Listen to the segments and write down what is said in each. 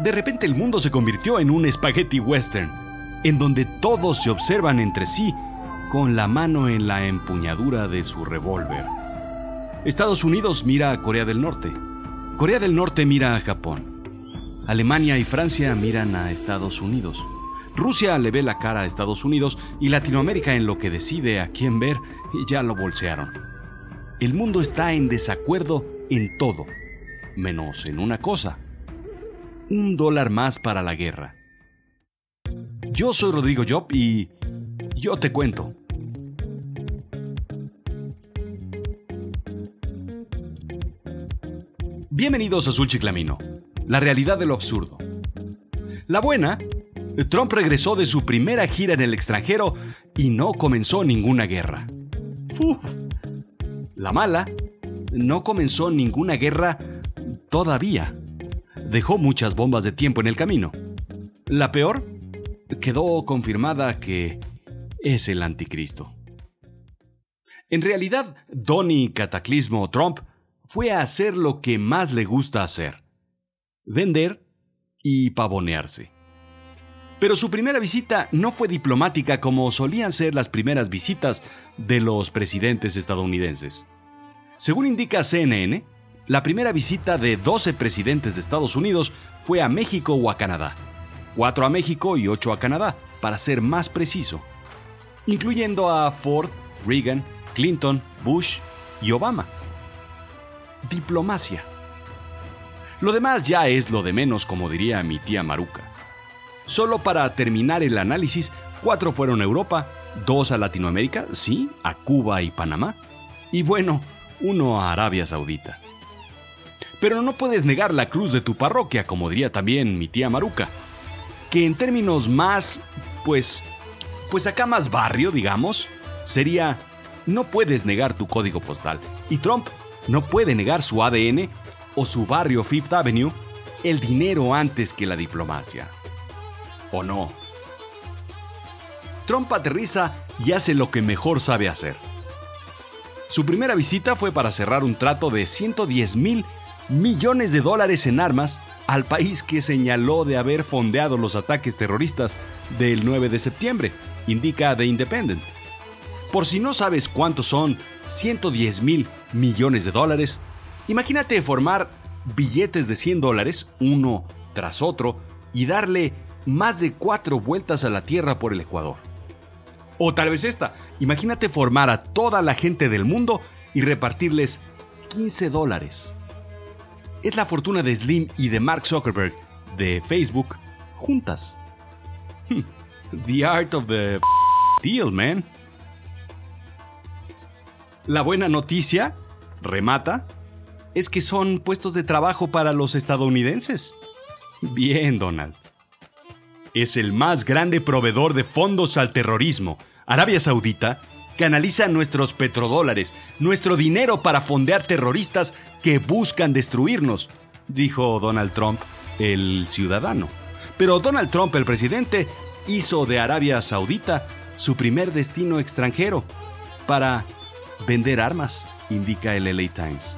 De repente el mundo se convirtió en un spaghetti western, en donde todos se observan entre sí con la mano en la empuñadura de su revólver. Estados Unidos mira a Corea del Norte. Corea del Norte mira a Japón. Alemania y Francia miran a Estados Unidos. Rusia le ve la cara a Estados Unidos y Latinoamérica en lo que decide a quién ver ya lo bolsearon. El mundo está en desacuerdo en todo, menos en una cosa. Un dólar más para la guerra. Yo soy Rodrigo Job y yo te cuento. Bienvenidos a Chiclamino, la realidad de lo absurdo. La buena Trump regresó de su primera gira en el extranjero y no comenzó ninguna guerra. La mala, no comenzó ninguna guerra todavía. Dejó muchas bombas de tiempo en el camino. La peor, quedó confirmada que es el anticristo. En realidad, Donny Cataclismo Trump fue a hacer lo que más le gusta hacer. Vender y pavonearse. Pero su primera visita no fue diplomática como solían ser las primeras visitas de los presidentes estadounidenses. Según indica CNN, la primera visita de 12 presidentes de Estados Unidos fue a México o a Canadá. 4 a México y 8 a Canadá, para ser más preciso. Incluyendo a Ford, Reagan, Clinton, Bush y Obama. Diplomacia. Lo demás ya es lo de menos, como diría mi tía Maruca. Solo para terminar el análisis, cuatro fueron a Europa, dos a Latinoamérica, sí, a Cuba y Panamá, y bueno, uno a Arabia Saudita. Pero no puedes negar la cruz de tu parroquia, como diría también mi tía Maruca, que en términos más, pues, pues acá más barrio, digamos, sería, no puedes negar tu código postal. Y Trump no puede negar su ADN o su barrio Fifth Avenue, el dinero antes que la diplomacia o no. Trump aterriza y hace lo que mejor sabe hacer. Su primera visita fue para cerrar un trato de 110 mil millones de dólares en armas al país que señaló de haber fondeado los ataques terroristas del 9 de septiembre, indica The Independent. Por si no sabes cuántos son 110 mil millones de dólares, imagínate formar billetes de 100 dólares, uno tras otro, y darle más de cuatro vueltas a la Tierra por el Ecuador. O tal vez esta, imagínate formar a toda la gente del mundo y repartirles 15 dólares. Es la fortuna de Slim y de Mark Zuckerberg de Facebook juntas. The art of the deal, man. La buena noticia, remata, es que son puestos de trabajo para los estadounidenses. Bien, Donald es el más grande proveedor de fondos al terrorismo. Arabia Saudita canaliza nuestros petrodólares, nuestro dinero para fondear terroristas que buscan destruirnos, dijo Donald Trump, el ciudadano. Pero Donald Trump, el presidente, hizo de Arabia Saudita su primer destino extranjero para vender armas, indica el LA Times.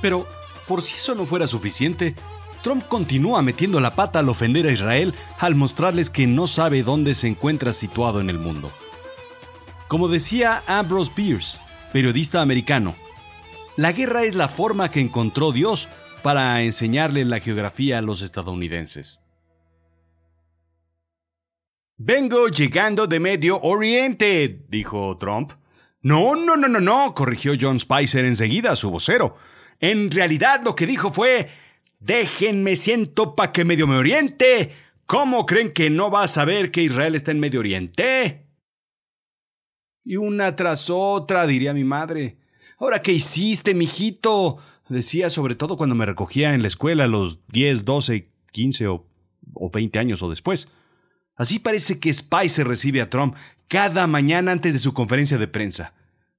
Pero, por si eso no fuera suficiente, Trump continúa metiendo la pata al ofender a Israel al mostrarles que no sabe dónde se encuentra situado en el mundo. Como decía Ambrose Bierce, periodista americano, la guerra es la forma que encontró Dios para enseñarle la geografía a los estadounidenses. Vengo llegando de Medio Oriente, dijo Trump. No, no, no, no, no, corrigió John Spicer enseguida, su vocero. En realidad lo que dijo fue, Déjenme siento pa' que Medio me oriente. ¿Cómo creen que no va a saber que Israel está en Medio Oriente? Y una tras otra, diría mi madre. Ahora, ¿qué hiciste, mijito? Decía sobre todo cuando me recogía en la escuela a los 10, 12, 15 o, o 20 años o después. Así parece que Spicer recibe a Trump cada mañana antes de su conferencia de prensa.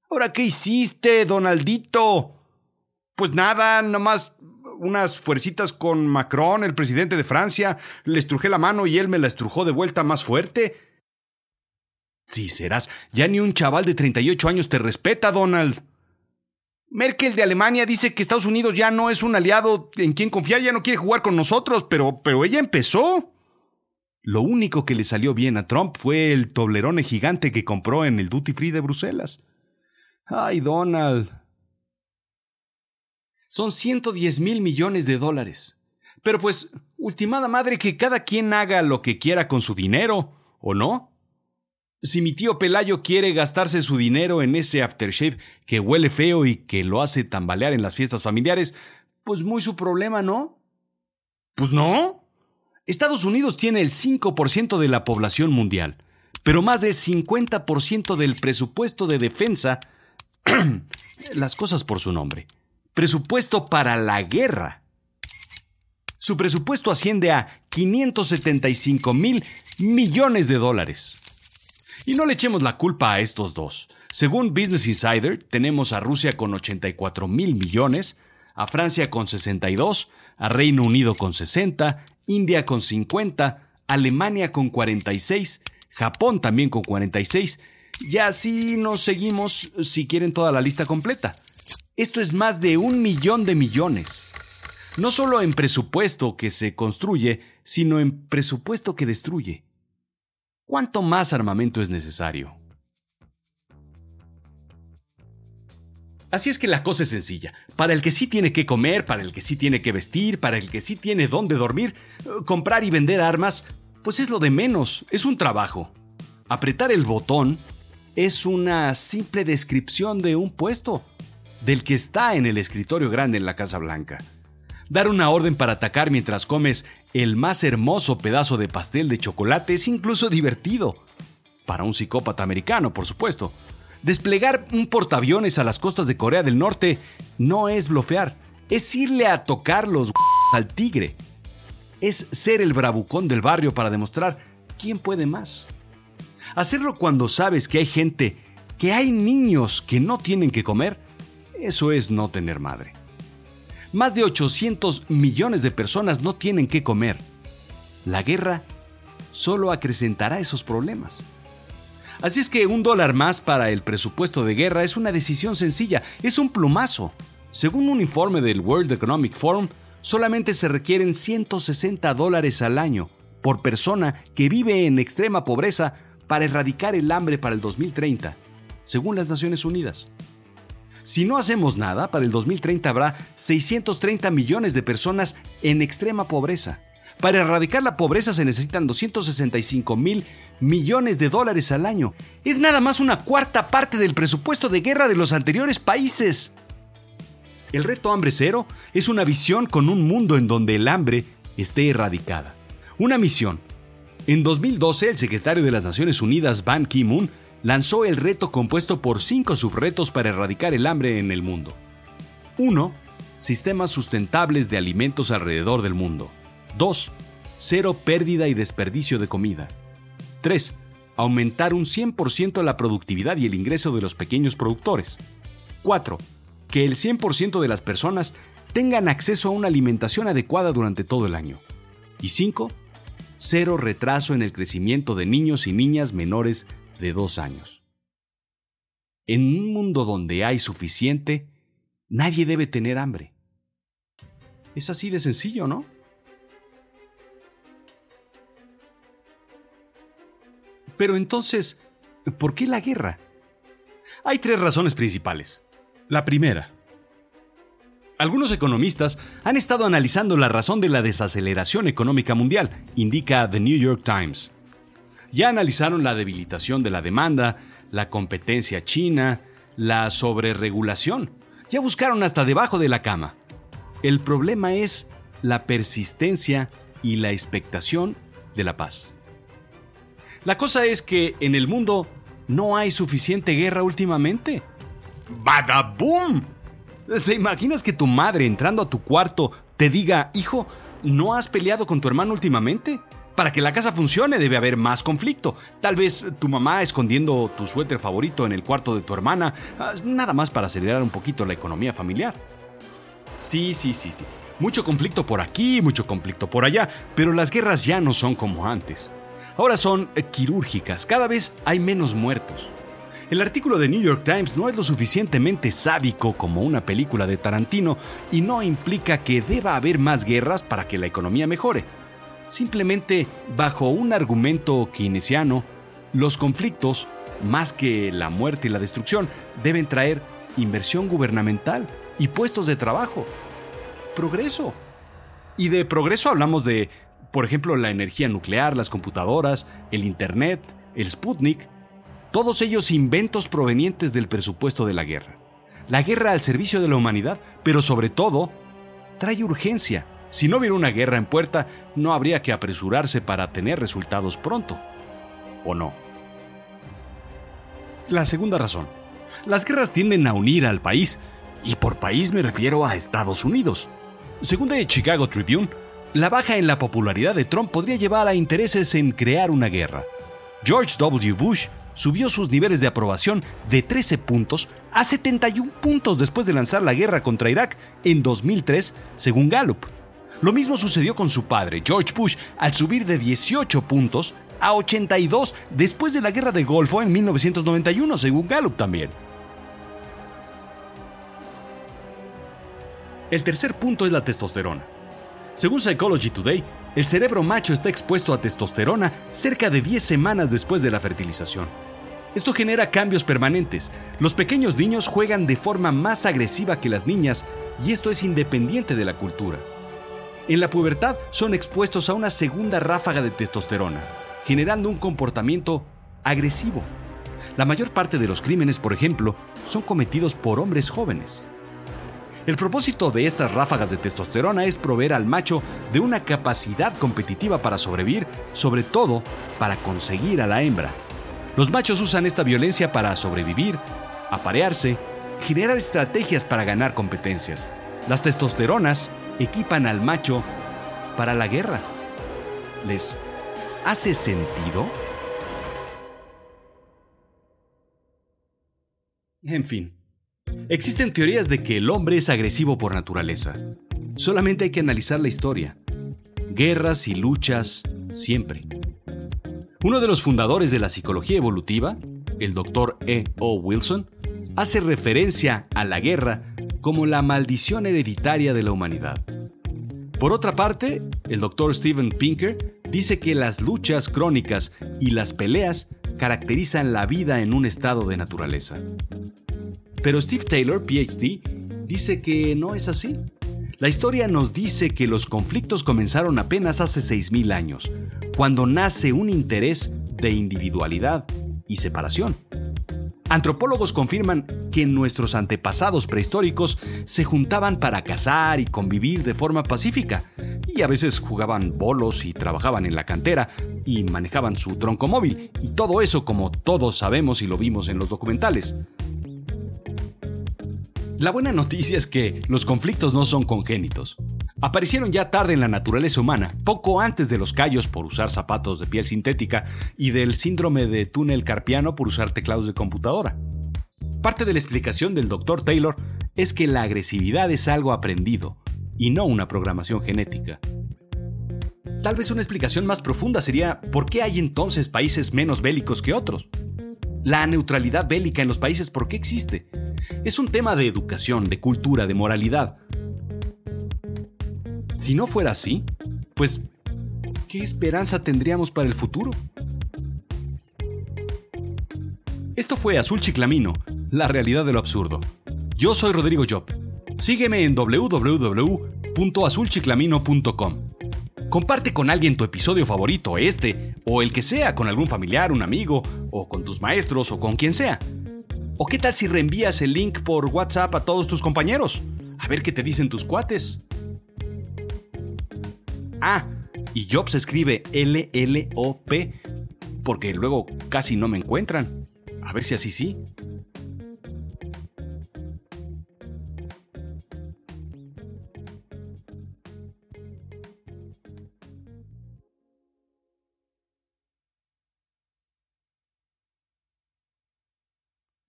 Ahora, ¿qué hiciste, Donaldito? Pues nada, nomás unas fuercitas con Macron, el presidente de Francia, le estrujé la mano y él me la estrujó de vuelta más fuerte. Sí, serás. Ya ni un chaval de 38 años te respeta, Donald. Merkel de Alemania dice que Estados Unidos ya no es un aliado en quien confiar, ya no quiere jugar con nosotros, pero, pero ella empezó. Lo único que le salió bien a Trump fue el toblerone gigante que compró en el Duty Free de Bruselas. Ay, Donald. Son 110 mil millones de dólares. Pero pues, ultimada madre, que cada quien haga lo que quiera con su dinero, ¿o no? Si mi tío Pelayo quiere gastarse su dinero en ese aftershave que huele feo y que lo hace tambalear en las fiestas familiares, pues muy su problema, ¿no? Pues no. Estados Unidos tiene el 5% de la población mundial, pero más del 50% del presupuesto de defensa, las cosas por su nombre, presupuesto para la guerra. Su presupuesto asciende a 575 mil millones de dólares. Y no le echemos la culpa a estos dos. Según Business Insider, tenemos a Rusia con 84 mil millones, a Francia con 62, a Reino Unido con 60, India con 50, Alemania con 46, Japón también con 46, y así nos seguimos si quieren toda la lista completa. Esto es más de un millón de millones. No solo en presupuesto que se construye, sino en presupuesto que destruye. ¿Cuánto más armamento es necesario? Así es que la cosa es sencilla. Para el que sí tiene que comer, para el que sí tiene que vestir, para el que sí tiene dónde dormir, comprar y vender armas, pues es lo de menos, es un trabajo. Apretar el botón es una simple descripción de un puesto, del que está en el escritorio grande en la Casa Blanca. Dar una orden para atacar mientras comes el más hermoso pedazo de pastel de chocolate es incluso divertido. Para un psicópata americano, por supuesto. Desplegar un portaaviones a las costas de Corea del Norte no es blofear, es irle a tocar los al tigre. Es ser el bravucón del barrio para demostrar quién puede más. Hacerlo cuando sabes que hay gente, que hay niños que no tienen que comer, eso es no tener madre. Más de 800 millones de personas no tienen qué comer. La guerra solo acrecentará esos problemas. Así es que un dólar más para el presupuesto de guerra es una decisión sencilla, es un plumazo. Según un informe del World Economic Forum, solamente se requieren 160 dólares al año por persona que vive en extrema pobreza para erradicar el hambre para el 2030, según las Naciones Unidas. Si no hacemos nada, para el 2030 habrá 630 millones de personas en extrema pobreza. Para erradicar la pobreza se necesitan 265 mil millones de dólares al año. Es nada más una cuarta parte del presupuesto de guerra de los anteriores países. El reto hambre cero es una visión con un mundo en donde el hambre esté erradicada. Una misión. En 2012, el secretario de las Naciones Unidas, Ban Ki-moon, lanzó el reto compuesto por cinco subretos para erradicar el hambre en el mundo. 1. Sistemas sustentables de alimentos alrededor del mundo. 2. Cero pérdida y desperdicio de comida. 3. Aumentar un 100% la productividad y el ingreso de los pequeños productores. 4. Que el 100% de las personas tengan acceso a una alimentación adecuada durante todo el año. Y 5. Cero retraso en el crecimiento de niños y niñas menores de dos años. En un mundo donde hay suficiente, nadie debe tener hambre. Es así de sencillo, ¿no? Pero entonces, ¿por qué la guerra? Hay tres razones principales. La primera, algunos economistas han estado analizando la razón de la desaceleración económica mundial, indica The New York Times. Ya analizaron la debilitación de la demanda, la competencia china, la sobreregulación. Ya buscaron hasta debajo de la cama. El problema es la persistencia y la expectación de la paz. La cosa es que en el mundo no hay suficiente guerra últimamente. ¡Badaboom! ¿Te imaginas que tu madre entrando a tu cuarto te diga, hijo, ¿no has peleado con tu hermano últimamente? Para que la casa funcione debe haber más conflicto. Tal vez tu mamá escondiendo tu suéter favorito en el cuarto de tu hermana, ah, nada más para acelerar un poquito la economía familiar. Sí, sí, sí, sí. Mucho conflicto por aquí, mucho conflicto por allá, pero las guerras ya no son como antes. Ahora son quirúrgicas, cada vez hay menos muertos. El artículo de New York Times no es lo suficientemente sádico como una película de Tarantino y no implica que deba haber más guerras para que la economía mejore. Simplemente, bajo un argumento keynesiano, los conflictos, más que la muerte y la destrucción, deben traer inversión gubernamental y puestos de trabajo. Progreso. Y de progreso hablamos de, por ejemplo, la energía nuclear, las computadoras, el Internet, el Sputnik, todos ellos inventos provenientes del presupuesto de la guerra. La guerra al servicio de la humanidad, pero sobre todo, trae urgencia. Si no hubiera una guerra en puerta, no habría que apresurarse para tener resultados pronto. ¿O no? La segunda razón. Las guerras tienden a unir al país, y por país me refiero a Estados Unidos. Según el Chicago Tribune, la baja en la popularidad de Trump podría llevar a intereses en crear una guerra. George W. Bush subió sus niveles de aprobación de 13 puntos a 71 puntos después de lanzar la guerra contra Irak en 2003, según Gallup. Lo mismo sucedió con su padre, George Bush, al subir de 18 puntos a 82 después de la guerra de Golfo en 1991, según Gallup también. El tercer punto es la testosterona. Según Psychology Today, el cerebro macho está expuesto a testosterona cerca de 10 semanas después de la fertilización. Esto genera cambios permanentes. Los pequeños niños juegan de forma más agresiva que las niñas y esto es independiente de la cultura. En la pubertad son expuestos a una segunda ráfaga de testosterona, generando un comportamiento agresivo. La mayor parte de los crímenes, por ejemplo, son cometidos por hombres jóvenes. El propósito de estas ráfagas de testosterona es proveer al macho de una capacidad competitiva para sobrevivir, sobre todo para conseguir a la hembra. Los machos usan esta violencia para sobrevivir, aparearse, generar estrategias para ganar competencias. Las testosteronas equipan al macho para la guerra. ¿Les hace sentido? En fin, existen teorías de que el hombre es agresivo por naturaleza. Solamente hay que analizar la historia. Guerras y luchas siempre. Uno de los fundadores de la psicología evolutiva, el Dr. E. O. Wilson, hace referencia a la guerra como la maldición hereditaria de la humanidad. Por otra parte, el Dr. Steven Pinker dice que las luchas crónicas y las peleas caracterizan la vida en un estado de naturaleza. Pero Steve Taylor, PhD, dice que no es así. La historia nos dice que los conflictos comenzaron apenas hace 6.000 años, cuando nace un interés de individualidad y separación. Antropólogos confirman que nuestros antepasados prehistóricos se juntaban para cazar y convivir de forma pacífica, y a veces jugaban bolos y trabajaban en la cantera y manejaban su tronco móvil, y todo eso como todos sabemos y lo vimos en los documentales. La buena noticia es que los conflictos no son congénitos. Aparecieron ya tarde en la naturaleza humana, poco antes de los callos por usar zapatos de piel sintética y del síndrome de túnel carpiano por usar teclados de computadora. Parte de la explicación del Dr. Taylor es que la agresividad es algo aprendido y no una programación genética. Tal vez una explicación más profunda sería ¿por qué hay entonces países menos bélicos que otros? La neutralidad bélica en los países, ¿por qué existe? Es un tema de educación, de cultura, de moralidad. Si no fuera así, pues, ¿qué esperanza tendríamos para el futuro? Esto fue Azul Chiclamino, la realidad de lo absurdo. Yo soy Rodrigo Job. Sígueme en www.azulchiclamino.com. Comparte con alguien tu episodio favorito, este, o el que sea, con algún familiar, un amigo, o con tus maestros, o con quien sea. ¿O qué tal si reenvías el link por WhatsApp a todos tus compañeros? A ver qué te dicen tus cuates. Ah, y Job se escribe L-L-O-P, porque luego casi no me encuentran. A ver si así sí.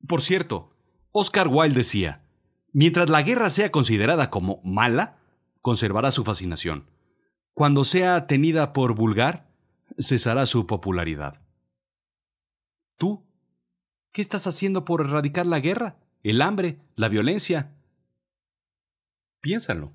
Por cierto, Oscar Wilde decía, mientras la guerra sea considerada como mala, conservará su fascinación. Cuando sea tenida por vulgar, cesará su popularidad. ¿Tú ¿Qué estás haciendo por erradicar la guerra, el hambre, la violencia? Piénsalo.